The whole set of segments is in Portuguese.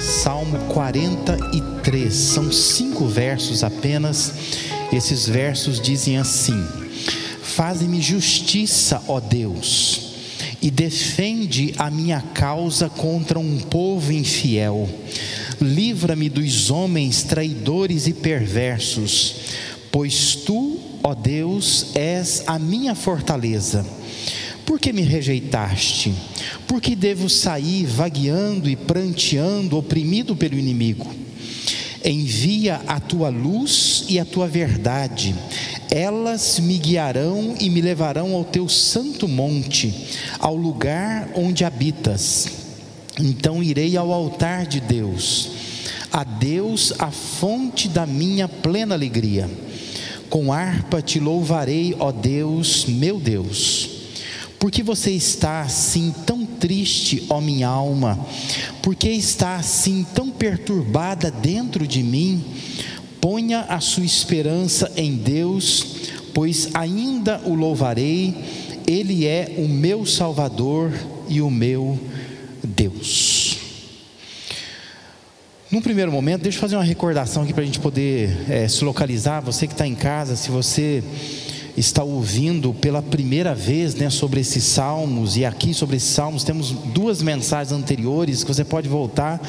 Salmo 43, são cinco versos apenas. Esses versos dizem assim: Faze-me justiça, ó Deus, e defende a minha causa contra um povo infiel. Livra-me dos homens traidores e perversos, pois tu, ó Deus, és a minha fortaleza. Por que me rejeitaste? Por que devo sair vagueando e pranteando, oprimido pelo inimigo? Envia a tua luz e a tua verdade, elas me guiarão e me levarão ao teu santo monte, ao lugar onde habitas. Então irei ao altar de Deus, a Deus a fonte da minha plena alegria. Com harpa te louvarei, ó Deus, meu Deus. Porque você está assim tão triste, ó minha alma? Porque está assim tão perturbada dentro de mim? Ponha a sua esperança em Deus, pois ainda o louvarei, Ele é o meu Salvador e o meu Deus. Num primeiro momento, deixa eu fazer uma recordação aqui para a gente poder é, se localizar. Você que está em casa, se você está ouvindo pela primeira vez né, sobre esses salmos, e aqui sobre esses salmos temos duas mensagens anteriores que você pode voltar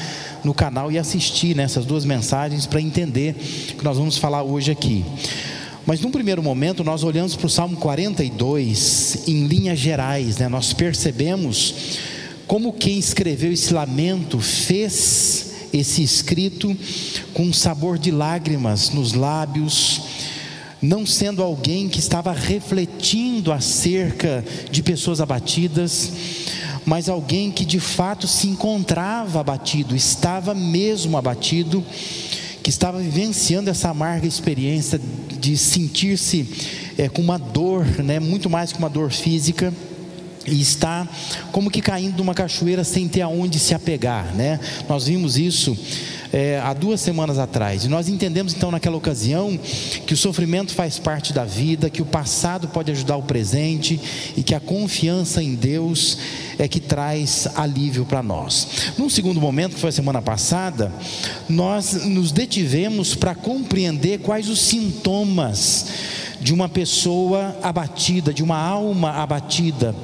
no canal e assistir nessas né, duas mensagens para entender o que nós vamos falar hoje aqui. Mas num primeiro momento nós olhamos para o Salmo 42 em linhas gerais, né, nós percebemos como quem escreveu esse lamento fez esse escrito com um sabor de lágrimas nos lábios, não sendo alguém que estava refletindo acerca de pessoas abatidas, mas alguém que de fato se encontrava abatido, estava mesmo abatido, que estava vivenciando essa amarga experiência de sentir-se é, com uma dor, né, muito mais que uma dor física e está como que caindo numa cachoeira sem ter aonde se apegar, né? Nós vimos isso é, há duas semanas atrás. E nós entendemos então naquela ocasião que o sofrimento faz parte da vida, que o passado pode ajudar o presente e que a confiança em Deus é que traz alívio para nós. Num segundo momento, que foi a semana passada, nós nos detivemos para compreender quais os sintomas de uma pessoa abatida, de uma alma abatida.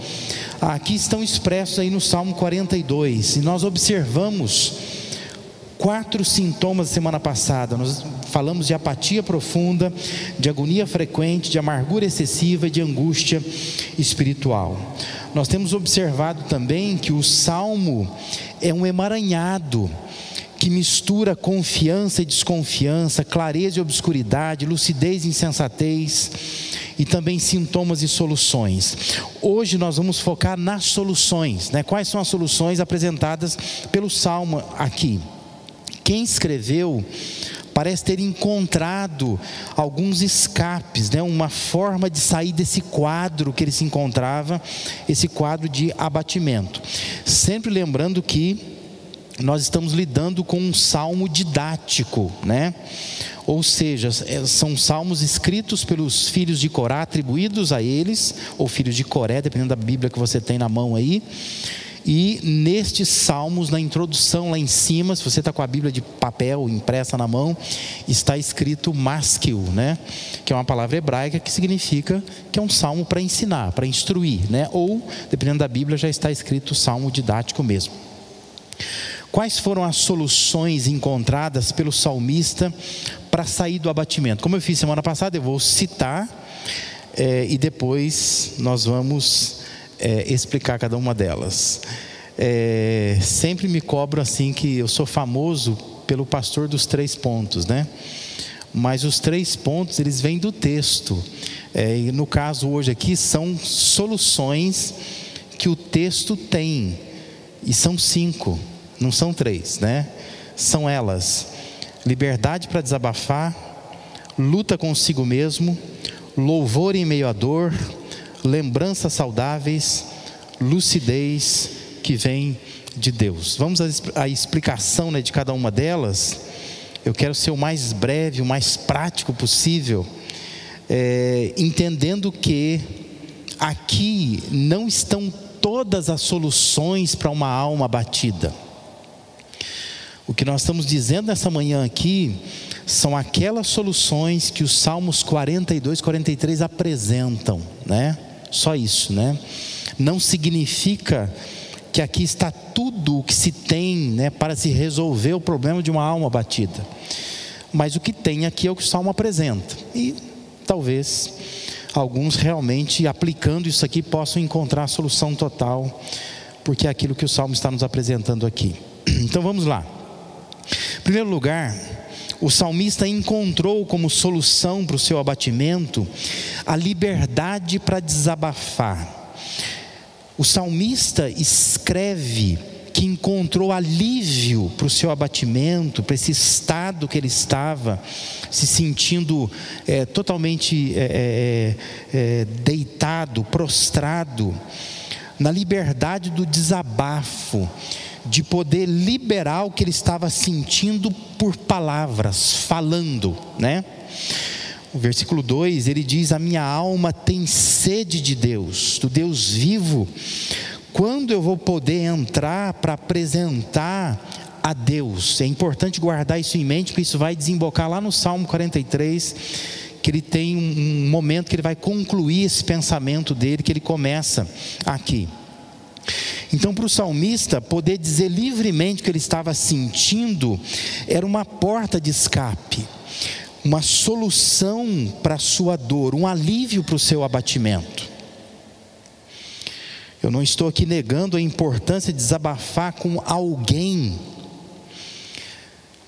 Aqui estão expressos aí no Salmo 42, e nós observamos quatro sintomas semana passada. Nós falamos de apatia profunda, de agonia frequente, de amargura excessiva e de angústia espiritual. Nós temos observado também que o salmo é um emaranhado que mistura confiança e desconfiança, clareza e obscuridade, lucidez e insensatez e também sintomas e soluções. Hoje nós vamos focar nas soluções, né? Quais são as soluções apresentadas pelo salmo aqui? quem escreveu parece ter encontrado alguns escapes, né? uma forma de sair desse quadro que ele se encontrava, esse quadro de abatimento. Sempre lembrando que nós estamos lidando com um salmo didático, né? Ou seja, é, são salmos escritos pelos filhos de Corá, atribuídos a eles, ou filhos de Coré, dependendo da Bíblia que você tem na mão aí e nestes salmos, na introdução lá em cima, se você está com a Bíblia de papel impressa na mão, está escrito maskil, né? Que é uma palavra hebraica que significa que é um salmo para ensinar, para instruir, né? Ou, dependendo da Bíblia, já está escrito salmo didático mesmo. Quais foram as soluções encontradas pelo salmista para sair do abatimento? Como eu fiz semana passada, eu vou citar é, e depois nós vamos é, explicar cada uma delas. É, sempre me cobro assim que eu sou famoso pelo pastor dos três pontos, né? Mas os três pontos eles vêm do texto. E no caso hoje aqui são soluções que o texto tem e são cinco, não são três, né? São elas: liberdade para desabafar, luta consigo mesmo, louvor em meio à dor, lembranças saudáveis, lucidez que vem de Deus. Vamos à explicação né, de cada uma delas. Eu quero ser o mais breve, o mais prático possível. é, entendendo que aqui não estão todas as soluções para uma alma abatida. O que nós estamos dizendo nessa manhã aqui são aquelas soluções que os Salmos 42, 43 apresentam, né? Só isso, né? Não significa que aqui está tudo o que se tem, né, para se resolver o problema de uma alma batida. Mas o que tem aqui é o que o Salmo apresenta. E talvez alguns realmente aplicando isso aqui possam encontrar a solução total, porque é aquilo que o Salmo está nos apresentando aqui. Então vamos lá. Em primeiro lugar, o salmista encontrou como solução para o seu abatimento a liberdade para desabafar. O salmista escreve que encontrou alívio para o seu abatimento, para esse estado que ele estava, se sentindo é, totalmente é, é, é deitado, prostrado, na liberdade do desabafo de poder liberar o que ele estava sentindo por palavras, falando, né? O versículo 2 ele diz: A minha alma tem sede de Deus, do Deus vivo. Quando eu vou poder entrar para apresentar a Deus? É importante guardar isso em mente, porque isso vai desembocar lá no Salmo 43, que ele tem um momento que ele vai concluir esse pensamento dele, que ele começa aqui. Então, para o salmista, poder dizer livremente o que ele estava sentindo era uma porta de escape, uma solução para a sua dor, um alívio para o seu abatimento. Eu não estou aqui negando a importância de desabafar com alguém,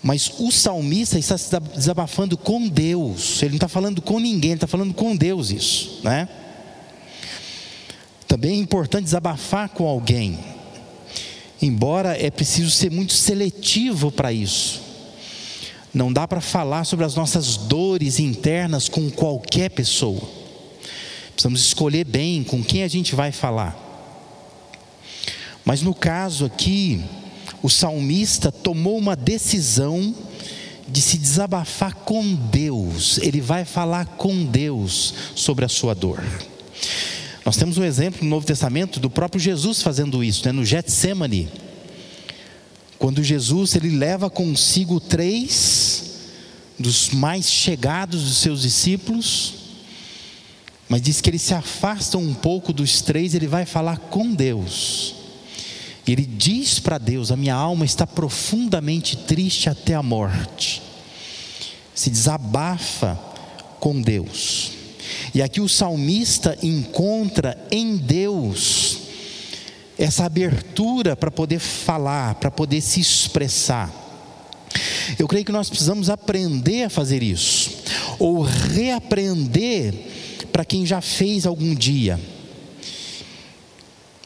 mas o salmista está se desabafando com Deus, ele não está falando com ninguém, ele está falando com Deus isso, né? Também é importante desabafar com alguém, embora é preciso ser muito seletivo para isso. Não dá para falar sobre as nossas dores internas com qualquer pessoa. Precisamos escolher bem com quem a gente vai falar. Mas no caso aqui, o salmista tomou uma decisão de se desabafar com Deus. Ele vai falar com Deus sobre a sua dor. Nós temos um exemplo no Novo Testamento do próprio Jesus fazendo isso, né? no Getsemane. Quando Jesus ele leva consigo três dos mais chegados dos seus discípulos, mas diz que ele se afasta um pouco dos três, ele vai falar com Deus. Ele diz para Deus: A minha alma está profundamente triste até a morte. Se desabafa com Deus. E aqui o salmista encontra em Deus essa abertura para poder falar, para poder se expressar. Eu creio que nós precisamos aprender a fazer isso, ou reaprender para quem já fez algum dia.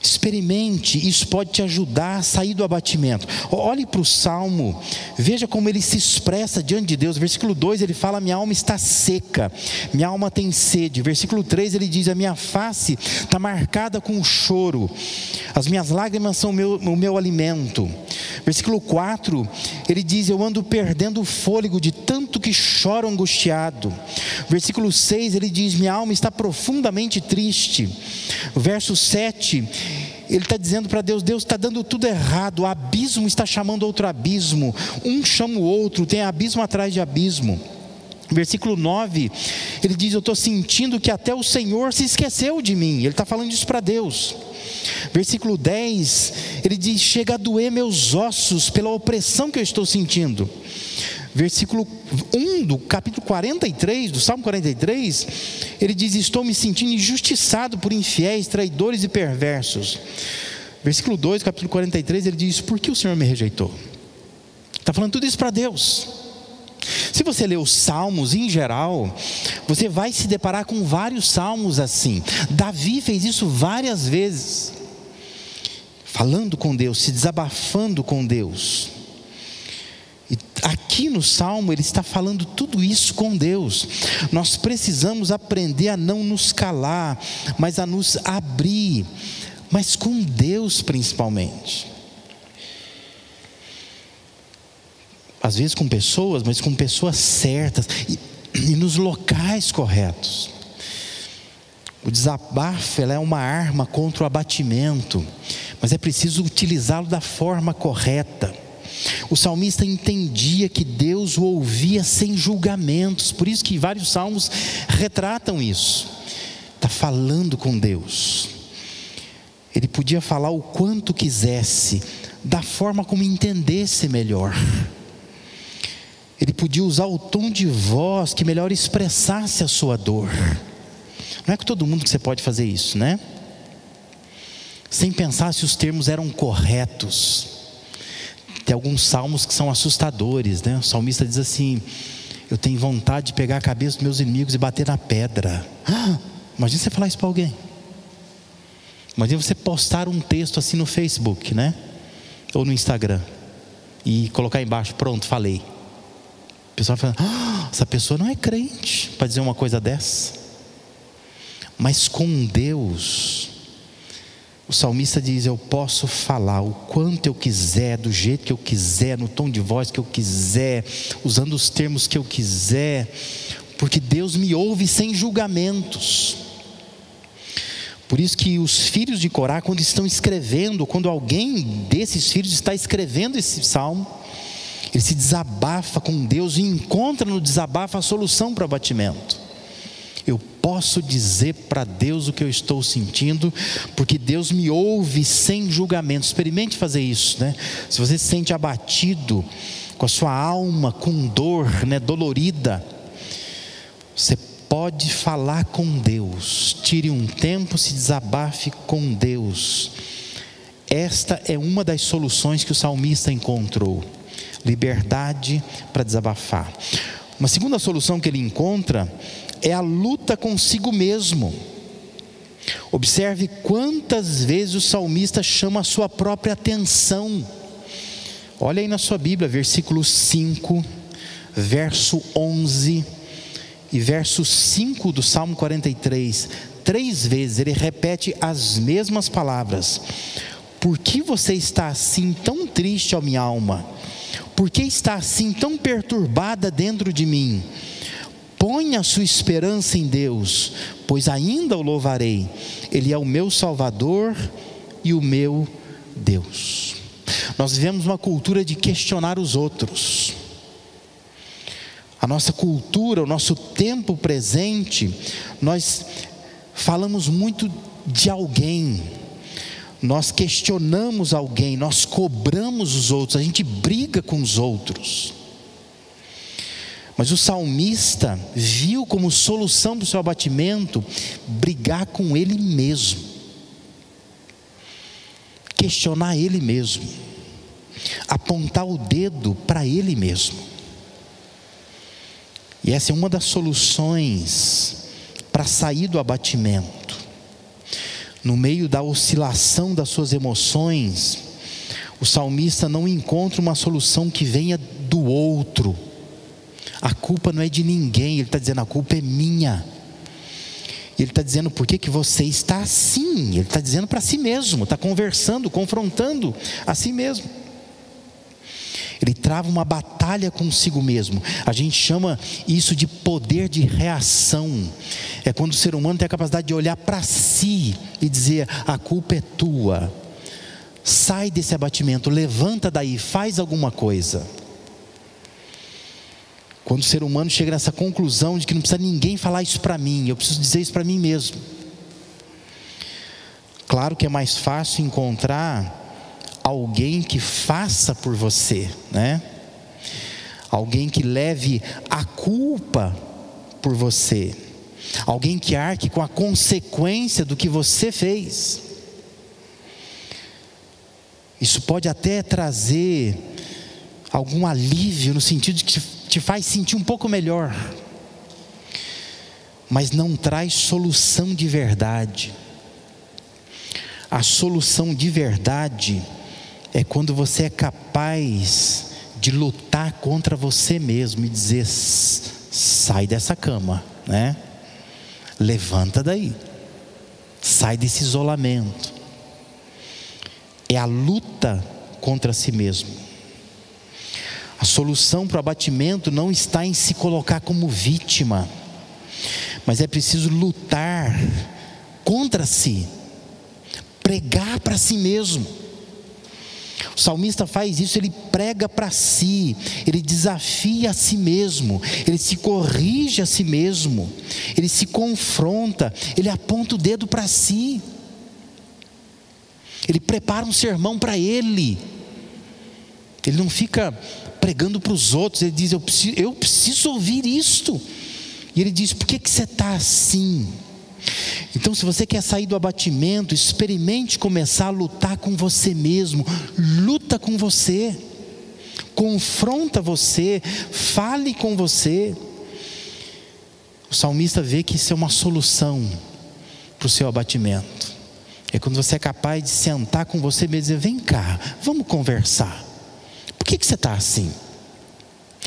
Experimente, isso pode te ajudar a sair do abatimento. Olhe para o salmo, veja como ele se expressa diante de Deus. Versículo 2 ele fala: Minha alma está seca, minha alma tem sede. Versículo 3 ele diz: A minha face está marcada com choro, as minhas lágrimas são o meu, o meu alimento. Versículo 4 ele diz: Eu ando perdendo o fôlego de tanto que choro angustiado. Versículo 6 ele diz: Minha alma está profundamente triste. Verso 7 ele está dizendo para Deus: Deus está dando tudo errado, o abismo está chamando outro abismo, um chama o outro, tem abismo atrás de abismo. Versículo 9, ele diz: Eu estou sentindo que até o Senhor se esqueceu de mim. Ele está falando isso para Deus. Versículo 10, ele diz: Chega a doer meus ossos pela opressão que eu estou sentindo versículo 1 do capítulo 43, do Salmo 43, ele diz: Estou me sentindo injustiçado por infiéis, traidores e perversos. Versículo 2, capítulo 43, ele diz: Por que o Senhor me rejeitou? Está falando tudo isso para Deus. Se você ler os salmos em geral, você vai se deparar com vários salmos assim. Davi fez isso várias vezes, falando com Deus, se desabafando com Deus. Aqui no Salmo ele está falando tudo isso com Deus. Nós precisamos aprender a não nos calar, mas a nos abrir, mas com Deus principalmente. Às vezes com pessoas, mas com pessoas certas. E e nos locais corretos. O desabafo é uma arma contra o abatimento, mas é preciso utilizá-lo da forma correta. O salmista entendia que Deus o ouvia sem julgamentos, por isso que vários salmos retratam isso. Está falando com Deus. Ele podia falar o quanto quisesse, da forma como entendesse melhor. Ele podia usar o tom de voz que melhor expressasse a sua dor. Não é com todo mundo que você pode fazer isso, né? Sem pensar se os termos eram corretos. Tem alguns salmos que são assustadores, né? O salmista diz assim: Eu tenho vontade de pegar a cabeça dos meus inimigos e bater na pedra. Ah, imagina você falar isso para alguém. Imagina você postar um texto assim no Facebook, né? Ou no Instagram. E colocar embaixo, pronto, falei. O pessoal fala, ah, essa pessoa não é crente para dizer uma coisa dessa. Mas com Deus, o salmista diz: Eu posso falar o quanto eu quiser, do jeito que eu quiser, no tom de voz que eu quiser, usando os termos que eu quiser, porque Deus me ouve sem julgamentos. Por isso que os filhos de Corá, quando estão escrevendo, quando alguém desses filhos está escrevendo esse salmo, ele se desabafa com Deus e encontra no desabafo a solução para o abatimento posso dizer para Deus o que eu estou sentindo, porque Deus me ouve sem julgamento. Experimente fazer isso, né? Se você se sente abatido, com a sua alma com dor, né, dolorida, você pode falar com Deus. Tire um tempo, se desabafe com Deus. Esta é uma das soluções que o salmista encontrou. Liberdade para desabafar. Uma segunda solução que ele encontra é a luta consigo mesmo. Observe quantas vezes o salmista chama a sua própria atenção. Olha aí na sua Bíblia, versículo 5, verso 11 e verso 5 do Salmo 43. Três vezes ele repete as mesmas palavras. Por que você está assim tão triste, ó minha alma? Por que está assim tão perturbada dentro de mim? Põe a sua esperança em Deus, pois ainda o louvarei. Ele é o meu Salvador e o meu Deus. Nós vivemos uma cultura de questionar os outros. A nossa cultura, o nosso tempo presente, nós falamos muito de alguém, nós questionamos alguém, nós cobramos os outros, a gente briga com os outros. Mas o salmista viu como solução para o seu abatimento brigar com ele mesmo, questionar ele mesmo, apontar o dedo para ele mesmo. E essa é uma das soluções para sair do abatimento. No meio da oscilação das suas emoções, o salmista não encontra uma solução que venha do outro a culpa não é de ninguém, ele está dizendo: a culpa é minha. Ele está dizendo por que, que você está assim. Ele está dizendo para si mesmo, está conversando, confrontando a si mesmo. Ele trava uma batalha consigo mesmo. A gente chama isso de poder de reação. É quando o ser humano tem a capacidade de olhar para si e dizer: a culpa é tua. Sai desse abatimento, levanta daí, faz alguma coisa. Quando o ser humano chega nessa conclusão de que não precisa ninguém falar isso para mim, eu preciso dizer isso para mim mesmo. Claro que é mais fácil encontrar alguém que faça por você, né? Alguém que leve a culpa por você. Alguém que arque com a consequência do que você fez. Isso pode até trazer algum alívio no sentido de que te faz sentir um pouco melhor, mas não traz solução de verdade. A solução de verdade é quando você é capaz de lutar contra você mesmo e dizer: sai dessa cama, né? Levanta daí, sai desse isolamento. É a luta contra si mesmo. A solução para o abatimento não está em se colocar como vítima, mas é preciso lutar contra si, pregar para si mesmo. O salmista faz isso, ele prega para si, ele desafia a si mesmo, ele se corrige a si mesmo, ele se confronta, ele aponta o dedo para si, ele prepara um sermão para ele, ele não fica pregando para os outros, ele diz: eu preciso, eu preciso ouvir isto, e ele diz: por que, que você está assim? Então, se você quer sair do abatimento, experimente começar a lutar com você mesmo, luta com você, confronta você, fale com você. O salmista vê que isso é uma solução para o seu abatimento. É quando você é capaz de sentar com você mesmo e dizer: vem cá, vamos conversar. Por que, que você está assim?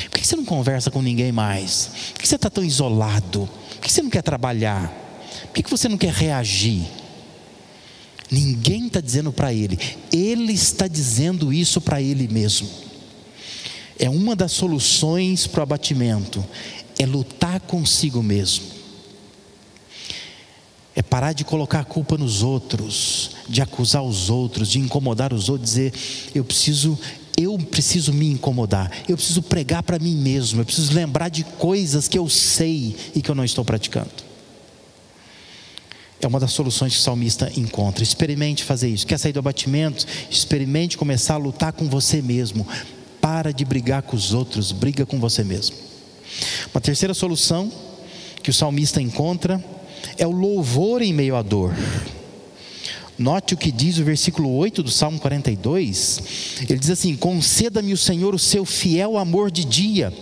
Por que você não conversa com ninguém mais? Por que você está tão isolado? Por que você não quer trabalhar? Por que você não quer reagir? Ninguém está dizendo para ele, ele está dizendo isso para ele mesmo. É uma das soluções para o abatimento, é lutar consigo mesmo. É parar de colocar a culpa nos outros, de acusar os outros, de incomodar os outros, dizer, eu preciso eu preciso me incomodar, eu preciso pregar para mim mesmo, eu preciso lembrar de coisas que eu sei e que eu não estou praticando. É uma das soluções que o salmista encontra. Experimente fazer isso. Quer sair do abatimento? Experimente começar a lutar com você mesmo. Para de brigar com os outros, briga com você mesmo. Uma terceira solução que o salmista encontra é o louvor em meio à dor. Note o que diz o versículo 8 do Salmo 42. Ele diz assim: Conceda-me o Senhor o seu fiel amor de dia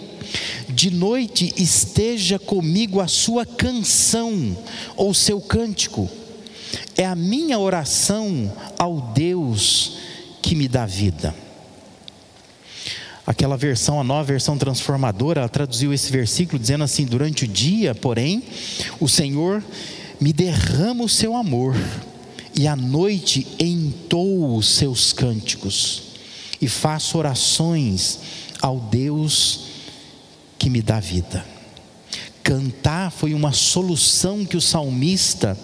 de noite esteja comigo a sua canção ou seu cântico. É a minha oração ao Deus que me dá vida. Aquela versão, a nova versão transformadora, ela traduziu esse versículo dizendo assim: Durante o dia, porém, o Senhor me derrama o seu amor, e à noite entou os seus cânticos, e faço orações ao Deus que me dá vida. Cantar foi uma solução que o salmista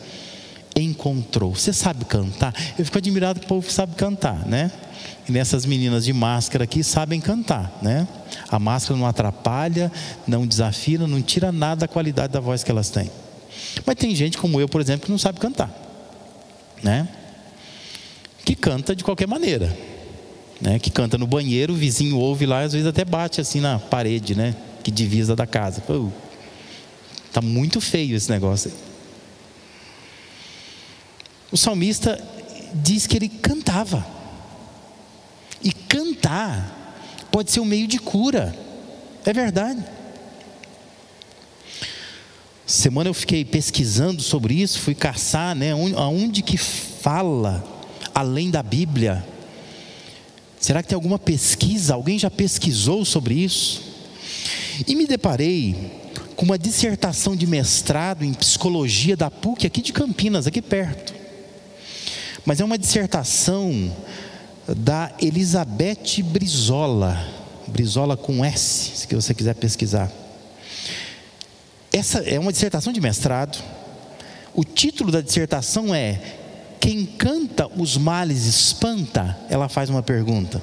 encontrou. Você sabe cantar? Eu fico admirado que o povo sabe cantar, né? E nessas meninas de máscara aqui sabem cantar, né? A máscara não atrapalha, não desafina, não tira nada da qualidade da voz que elas têm. Mas tem gente como eu, por exemplo, que não sabe cantar, né? Que canta de qualquer maneira, né? Que canta no banheiro, o vizinho ouve lá, às vezes até bate assim na parede, né? que divisa da casa. Pô, tá muito feio esse negócio. O salmista diz que ele cantava. E cantar pode ser um meio de cura. É verdade. Semana eu fiquei pesquisando sobre isso, fui caçar, né, aonde que fala além da Bíblia. Será que tem alguma pesquisa? Alguém já pesquisou sobre isso? E me deparei com uma dissertação de mestrado em psicologia da PUC, aqui de Campinas, aqui perto. Mas é uma dissertação da Elizabeth Brizola, Brizola com S, se você quiser pesquisar. Essa é uma dissertação de mestrado. O título da dissertação é Quem canta os males espanta? Ela faz uma pergunta.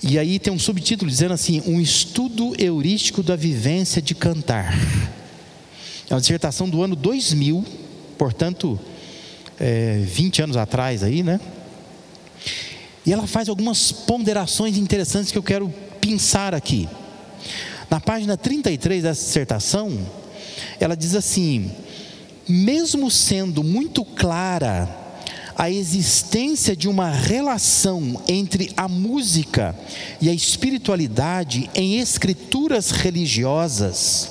E aí tem um subtítulo dizendo assim: Um estudo heurístico da vivência de cantar. É uma dissertação do ano 2000, portanto, é, 20 anos atrás aí, né? E ela faz algumas ponderações interessantes que eu quero pensar aqui. Na página 33 dessa dissertação, ela diz assim: mesmo sendo muito clara a existência de uma relação entre a música e a espiritualidade em escrituras religiosas,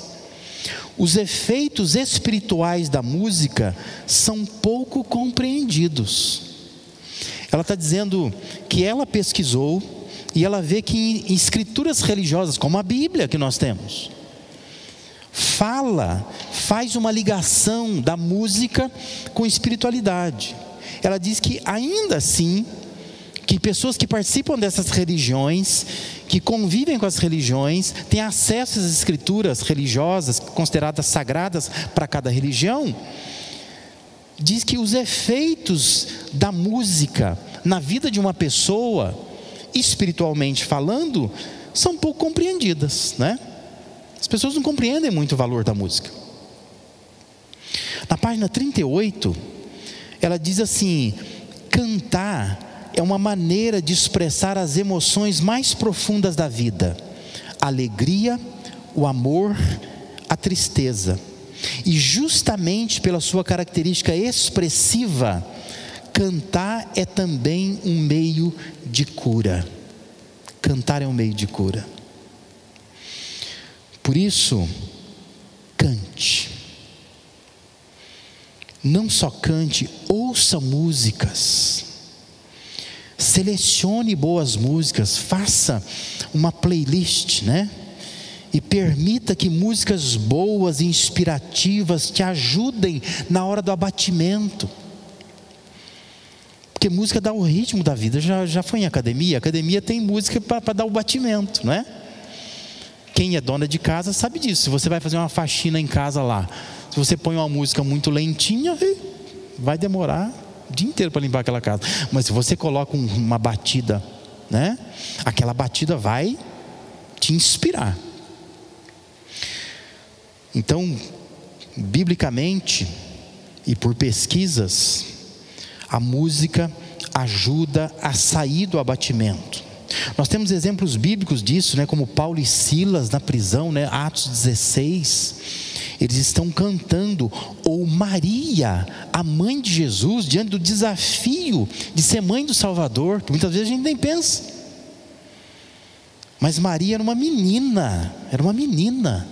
os efeitos espirituais da música são pouco compreendidos. Ela está dizendo que ela pesquisou e ela vê que escrituras religiosas, como a Bíblia que nós temos, fala, faz uma ligação da música com espiritualidade. Ela diz que ainda assim, que pessoas que participam dessas religiões, que convivem com as religiões, têm acesso às escrituras religiosas, consideradas sagradas para cada religião, diz que os efeitos da música na vida de uma pessoa, espiritualmente falando, são pouco compreendidas, né? As pessoas não compreendem muito o valor da música. Na página 38, ela diz assim: cantar é uma maneira de expressar as emoções mais profundas da vida, a alegria, o amor, a tristeza. E justamente pela sua característica expressiva, cantar é também um meio de cura. Cantar é um meio de cura. Por isso, cante. Não só cante, ouça músicas. Selecione boas músicas, faça uma playlist, né? E permita que músicas boas e inspirativas te ajudem na hora do abatimento. Porque música dá o ritmo da vida. Já, já foi em academia? academia tem música para dar o batimento, não é? Quem é dona de casa sabe disso. Se você vai fazer uma faxina em casa lá, se você põe uma música muito lentinha, vai demorar o dia inteiro para limpar aquela casa. Mas se você coloca uma batida, né? Aquela batida vai te inspirar. Então, biblicamente e por pesquisas, a música ajuda a sair do abatimento. Nós temos exemplos bíblicos disso, né, como Paulo e Silas na prisão, né, Atos 16. Eles estão cantando, ou Maria, a mãe de Jesus, diante do desafio de ser mãe do Salvador, que muitas vezes a gente nem pensa. Mas Maria era uma menina, era uma menina.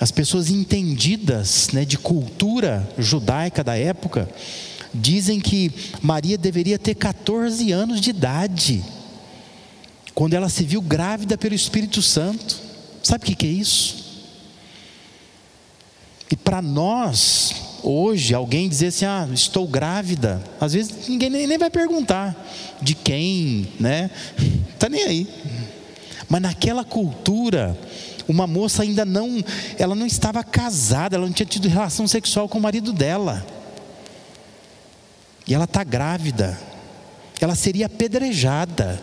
As pessoas entendidas né, de cultura judaica da época, dizem que Maria deveria ter 14 anos de idade, quando ela se viu grávida pelo Espírito Santo. Sabe o que, é isso? E para nós, hoje, alguém dizer assim: ah, estou grávida, às vezes ninguém nem, nem vai perguntar de quem, né? Está nem aí. Mas naquela cultura, uma moça ainda não, ela não estava casada, ela não tinha tido relação sexual com o marido dela e ela está grávida, ela seria apedrejada.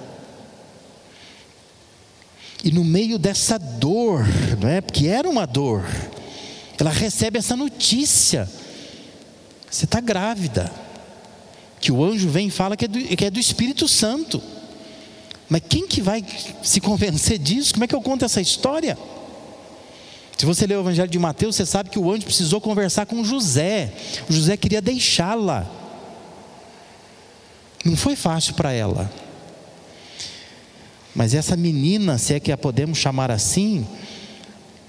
E no meio dessa dor, não é? Porque era uma dor, ela recebe essa notícia: você está grávida. Que o anjo vem e fala que é, do, que é do Espírito Santo. Mas quem que vai se convencer disso? Como é que eu conto essa história? Se você ler o Evangelho de Mateus, você sabe que o anjo precisou conversar com José. José queria deixá-la. Não foi fácil para ela. Mas essa menina, se é que a podemos chamar assim,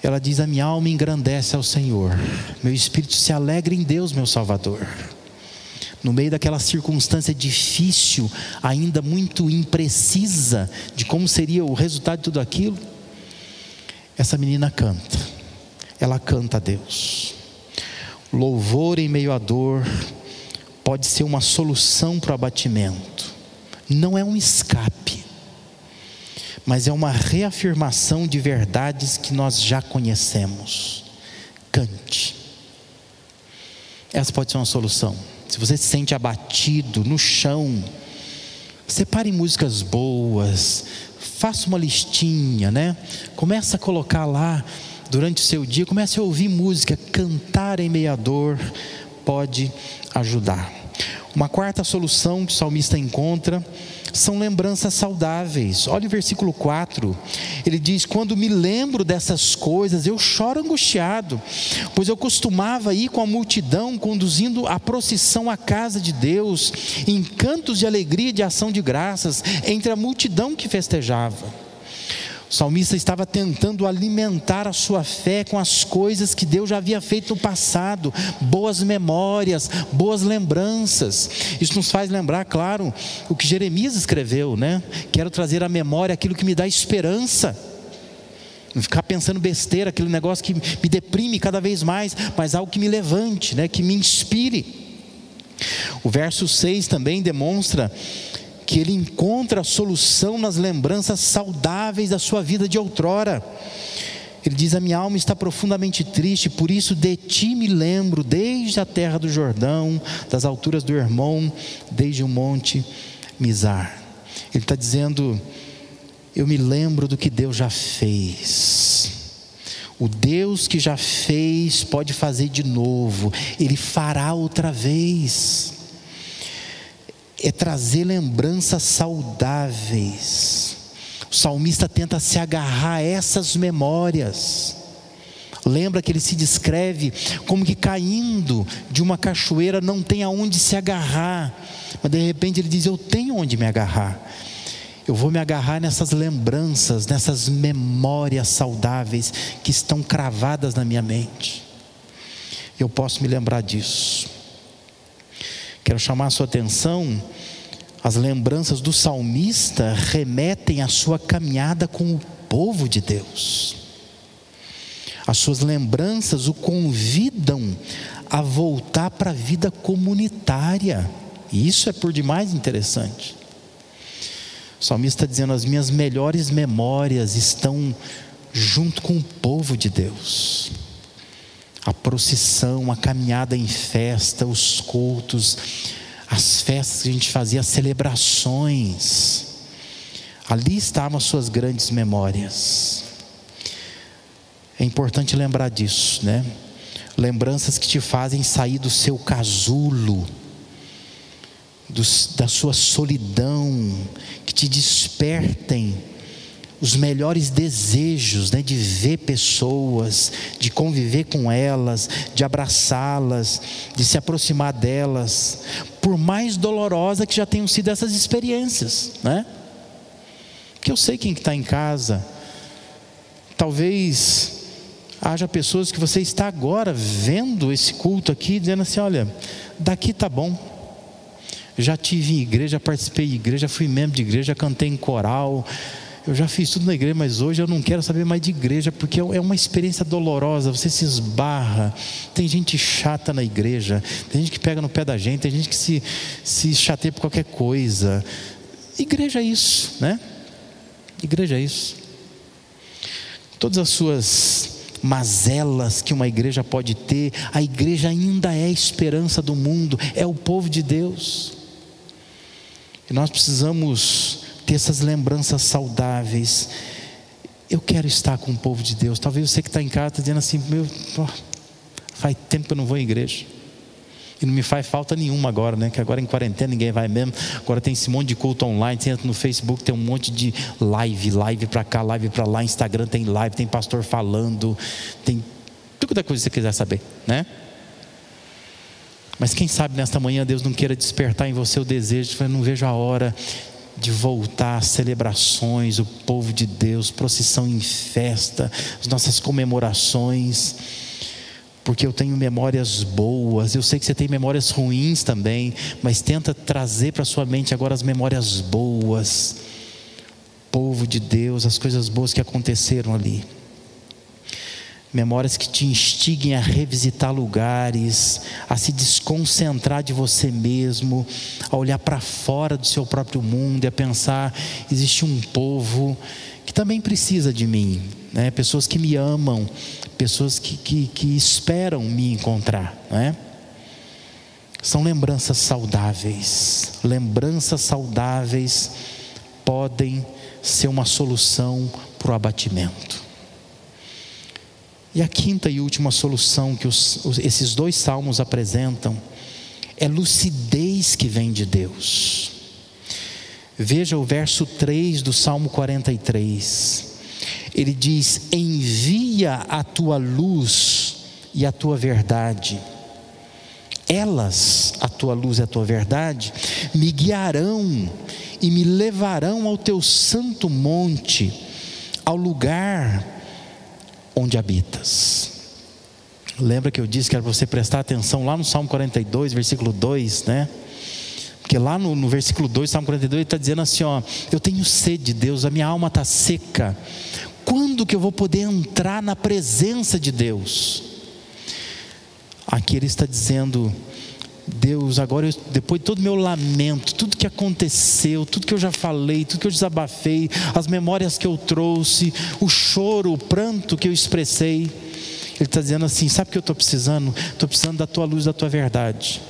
ela diz: A minha alma engrandece ao Senhor, meu espírito se alegra em Deus, meu Salvador. No meio daquela circunstância difícil, ainda muito imprecisa de como seria o resultado de tudo aquilo, essa menina canta, ela canta a Deus. Louvor em meio à dor, pode ser uma solução para o abatimento. Não é um escape, mas é uma reafirmação de verdades que nós já conhecemos. Cante. Essa pode ser uma solução. Se você se sente abatido, no chão, separe músicas boas, faça uma listinha, né? Começa a colocar lá durante o seu dia, comece a ouvir música, cantar em meia dor pode ajudar. Uma quarta solução que o salmista encontra são lembranças saudáveis. Olha o versículo 4. Ele diz: Quando me lembro dessas coisas, eu choro angustiado, pois eu costumava ir com a multidão conduzindo a procissão à casa de Deus, em cantos de alegria e de ação de graças, entre a multidão que festejava. O salmista estava tentando alimentar a sua fé com as coisas que Deus já havia feito no passado, boas memórias, boas lembranças. Isso nos faz lembrar, claro, o que Jeremias escreveu, né? Quero trazer à memória aquilo que me dá esperança. Não ficar pensando besteira, aquele negócio que me deprime cada vez mais, mas algo que me levante, né? que me inspire. O verso 6 também demonstra que ele encontra a solução nas lembranças saudáveis da sua vida de outrora. Ele diz: A minha alma está profundamente triste, por isso de ti me lembro, desde a terra do Jordão, das alturas do Hermon, desde o monte Mizar. Ele está dizendo: Eu me lembro do que Deus já fez. O Deus que já fez pode fazer de novo, Ele fará outra vez. É trazer lembranças saudáveis. O salmista tenta se agarrar a essas memórias. Lembra que ele se descreve como que caindo de uma cachoeira não tem aonde se agarrar. Mas de repente ele diz: Eu tenho onde me agarrar. Eu vou me agarrar nessas lembranças, nessas memórias saudáveis que estão cravadas na minha mente. Eu posso me lembrar disso. Quero chamar a sua atenção. As lembranças do salmista remetem à sua caminhada com o povo de Deus. As suas lembranças o convidam a voltar para a vida comunitária. E isso é por demais interessante. O salmista está dizendo: as minhas melhores memórias estão junto com o povo de Deus. Procissão, a caminhada em festa, os cultos, as festas que a gente fazia, as celebrações. Ali estavam as suas grandes memórias. É importante lembrar disso, né? Lembranças que te fazem sair do seu casulo dos, da sua solidão, que te despertem os melhores desejos né, de ver pessoas, de conviver com elas, de abraçá-las, de se aproximar delas, por mais dolorosa que já tenham sido essas experiências, né? Porque eu sei quem está em casa, talvez haja pessoas que você está agora vendo esse culto aqui, dizendo assim: olha, daqui tá bom já tive em igreja, participei de igreja, fui membro de igreja, cantei em coral. Eu já fiz tudo na igreja, mas hoje eu não quero saber mais de igreja, porque é uma experiência dolorosa. Você se esbarra. Tem gente chata na igreja, tem gente que pega no pé da gente, tem gente que se, se chateia por qualquer coisa. Igreja é isso, né? Igreja é isso. Todas as suas mazelas que uma igreja pode ter, a igreja ainda é a esperança do mundo, é o povo de Deus. E nós precisamos ter essas lembranças saudáveis. Eu quero estar com o povo de Deus. Talvez você que está em casa está dizendo assim: meu, faz tempo que eu não vou à igreja. E não me faz falta nenhuma agora, né? Que agora em quarentena ninguém vai mesmo. Agora tem esse monte de culto online. Você entra no Facebook, tem um monte de live, live para cá, live para lá. Instagram tem live, tem pastor falando, tem tudo da coisa que você quiser saber, né? Mas quem sabe nesta manhã Deus não queira despertar em você o desejo, eu não vejo a hora de voltar às celebrações, o povo de Deus, procissão em festa, as nossas comemorações, porque eu tenho memórias boas, eu sei que você tem memórias ruins também, mas tenta trazer para sua mente agora as memórias boas, povo de Deus, as coisas boas que aconteceram ali memórias que te instiguem a revisitar lugares, a se desconcentrar de você mesmo, a olhar para fora do seu próprio mundo e a pensar: existe um povo que também precisa de mim, né? pessoas que me amam, pessoas que, que, que esperam me encontrar. Né? São lembranças saudáveis. Lembranças saudáveis podem ser uma solução para o abatimento. E a quinta e última solução que os, os, esses dois salmos apresentam é lucidez que vem de Deus. Veja o verso 3 do Salmo 43. Ele diz: Envia a tua luz e a tua verdade. Elas, a tua luz e a tua verdade, me guiarão e me levarão ao teu santo monte, ao lugar onde habitas. Lembra que eu disse que era para você prestar atenção lá no Salmo 42, versículo 2, né? Porque lá no, no versículo 2, Salmo 42, ele está dizendo assim: ó, eu tenho sede de Deus, a minha alma está seca. Quando que eu vou poder entrar na presença de Deus? Aqui ele está dizendo: Deus, agora eu, depois de todo meu lamento, tudo que aconteceu, tudo que eu já falei, tudo que eu desabafei, as memórias que eu trouxe, o choro, o pranto que eu expressei, Ele está dizendo assim: sabe o que eu estou precisando? Estou precisando da tua luz, da tua verdade.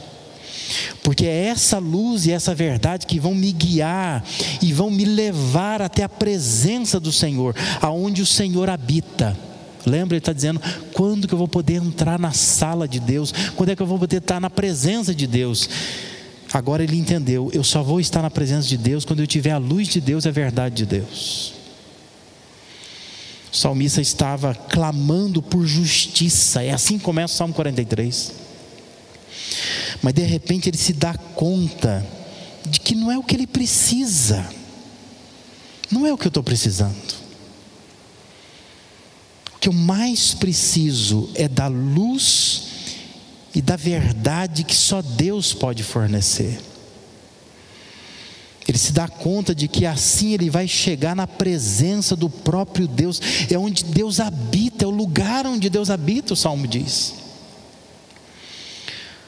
Porque é essa luz e essa verdade que vão me guiar e vão me levar até a presença do Senhor, aonde o Senhor habita. Lembra, ele está dizendo: quando que eu vou poder entrar na sala de Deus? Quando é que eu vou poder estar na presença de Deus? Agora ele entendeu: eu só vou estar na presença de Deus quando eu tiver a luz de Deus a verdade de Deus. O salmista estava clamando por justiça, é assim que começa o Salmo 43. Mas de repente ele se dá conta de que não é o que ele precisa, não é o que eu estou precisando. O que eu mais preciso é da luz e da verdade que só Deus pode fornecer. Ele se dá conta de que assim ele vai chegar na presença do próprio Deus, é onde Deus habita, é o lugar onde Deus habita, o salmo diz.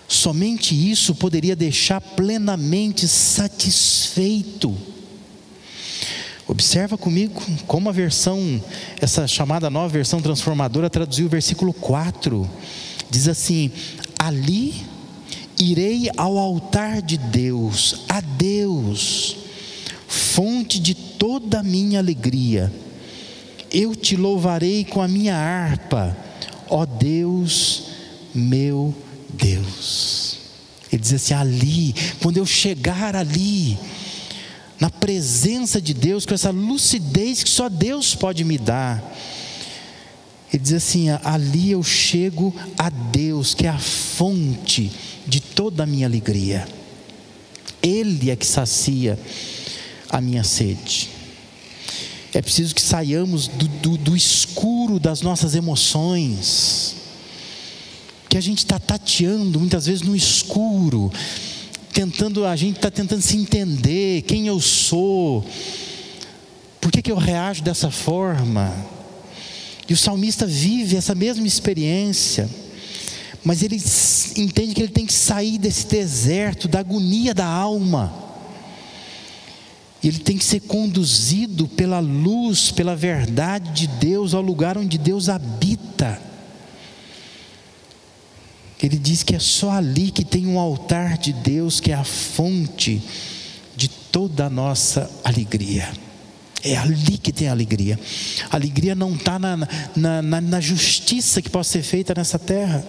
Somente isso poderia deixar plenamente satisfeito Observa comigo como a versão, essa chamada nova versão transformadora traduziu o versículo 4. Diz assim: Ali irei ao altar de Deus, a Deus, fonte de toda a minha alegria. Eu te louvarei com a minha harpa, ó Deus, meu Deus. Ele diz assim: ali, quando eu chegar ali, na presença de Deus, com essa lucidez que só Deus pode me dar. Ele diz assim: ali eu chego a Deus, que é a fonte de toda a minha alegria. Ele é que sacia a minha sede. É preciso que saiamos do, do, do escuro das nossas emoções, que a gente está tateando muitas vezes no escuro, tentando, a gente está tentando se entender quem eu sou, por que, que eu reajo dessa forma. E o salmista vive essa mesma experiência, mas ele entende que ele tem que sair desse deserto, da agonia da alma. Ele tem que ser conduzido pela luz, pela verdade de Deus ao lugar onde Deus habita. Ele diz que é só ali que tem um altar de Deus, que é a fonte de toda a nossa alegria. É ali que tem a alegria. A alegria não está na, na, na, na justiça que possa ser feita nessa terra.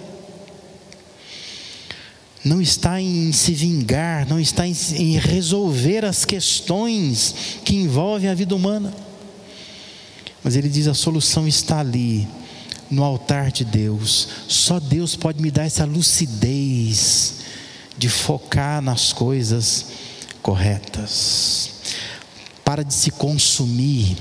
Não está em se vingar, não está em, em resolver as questões que envolvem a vida humana. Mas ele diz: a solução está ali, no altar de Deus. Só Deus pode me dar essa lucidez de focar nas coisas corretas. Para de se consumir,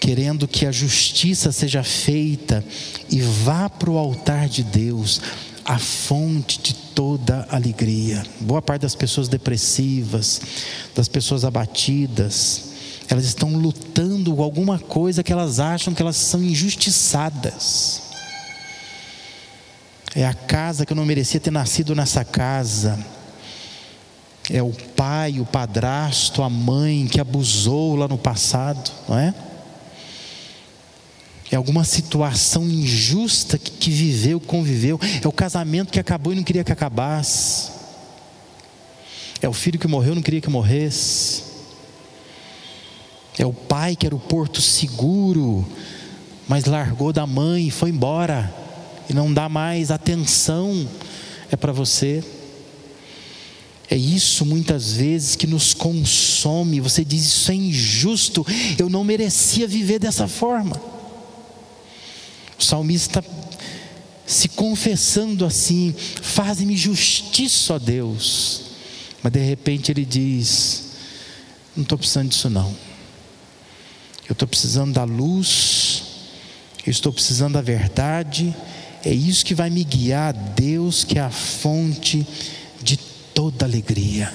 querendo que a justiça seja feita, e vá para o altar de Deus, a fonte de toda alegria. Boa parte das pessoas depressivas, das pessoas abatidas, elas estão lutando com alguma coisa que elas acham que elas são injustiçadas. É a casa que eu não merecia ter nascido nessa casa. É o pai, o padrasto, a mãe que abusou lá no passado, não é? É alguma situação injusta que, que viveu, conviveu. É o casamento que acabou e não queria que acabasse. É o filho que morreu, não queria que morresse. É o pai que era o porto seguro, mas largou da mãe e foi embora, e não dá mais atenção, é para você. É isso muitas vezes que nos consome. Você diz: Isso é injusto, eu não merecia viver dessa forma. O salmista se confessando assim: Faz-me justiça, ó Deus. Mas de repente ele diz: Não estou precisando disso, não. Eu estou precisando da luz, eu estou precisando da verdade. É isso que vai me guiar a Deus, que é a fonte de toda alegria.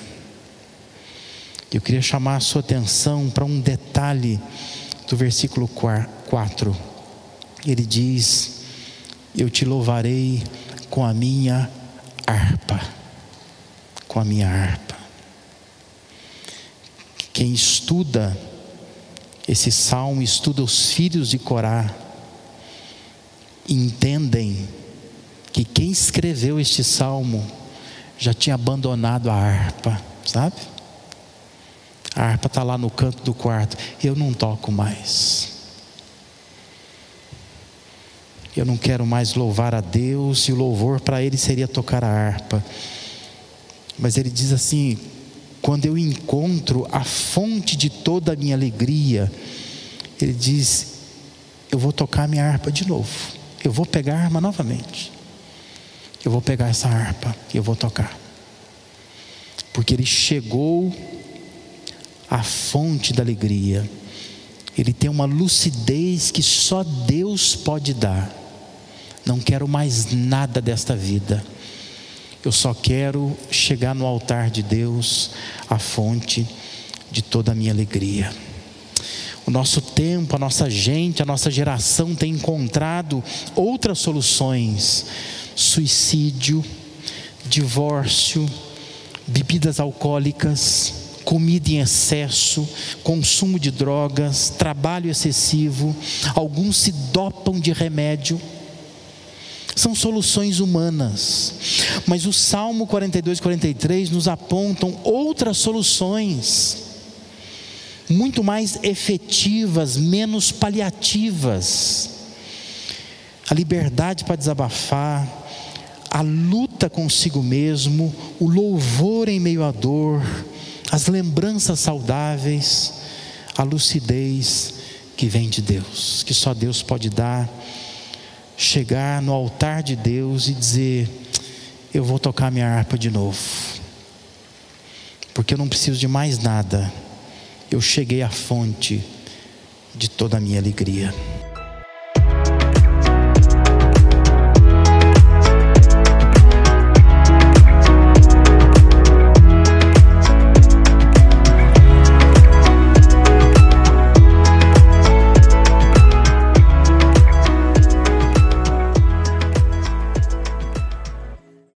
Eu queria chamar a sua atenção para um detalhe do versículo 4. Ele diz: Eu te louvarei com a minha harpa, com a minha harpa. Quem estuda esse salmo, estuda os filhos de Corá, entendem que quem escreveu este salmo já tinha abandonado a harpa, sabe? A harpa está lá no canto do quarto. Eu não toco mais. Eu não quero mais louvar a Deus, e o louvor para ele seria tocar a harpa. Mas ele diz assim: quando eu encontro a fonte de toda a minha alegria, ele diz: eu vou tocar minha harpa de novo. Eu vou pegar a harpa novamente. Eu vou pegar essa harpa e eu vou tocar. Porque ele chegou à fonte da alegria. Ele tem uma lucidez que só Deus pode dar. Não quero mais nada desta vida. Eu só quero chegar no altar de Deus, a fonte de toda a minha alegria. O nosso tempo, a nossa gente, a nossa geração tem encontrado outras soluções: suicídio, divórcio, bebidas alcoólicas, comida em excesso, consumo de drogas, trabalho excessivo, alguns se dopam de remédio. São soluções humanas. Mas o Salmo 42, 43 nos apontam outras soluções, muito mais efetivas, menos paliativas. A liberdade para desabafar, a luta consigo mesmo, o louvor em meio à dor, as lembranças saudáveis, a lucidez que vem de Deus, que só Deus pode dar chegar no altar de Deus e dizer: Eu vou tocar minha harpa de novo, porque eu não preciso de mais nada, eu cheguei à fonte de toda a minha alegria.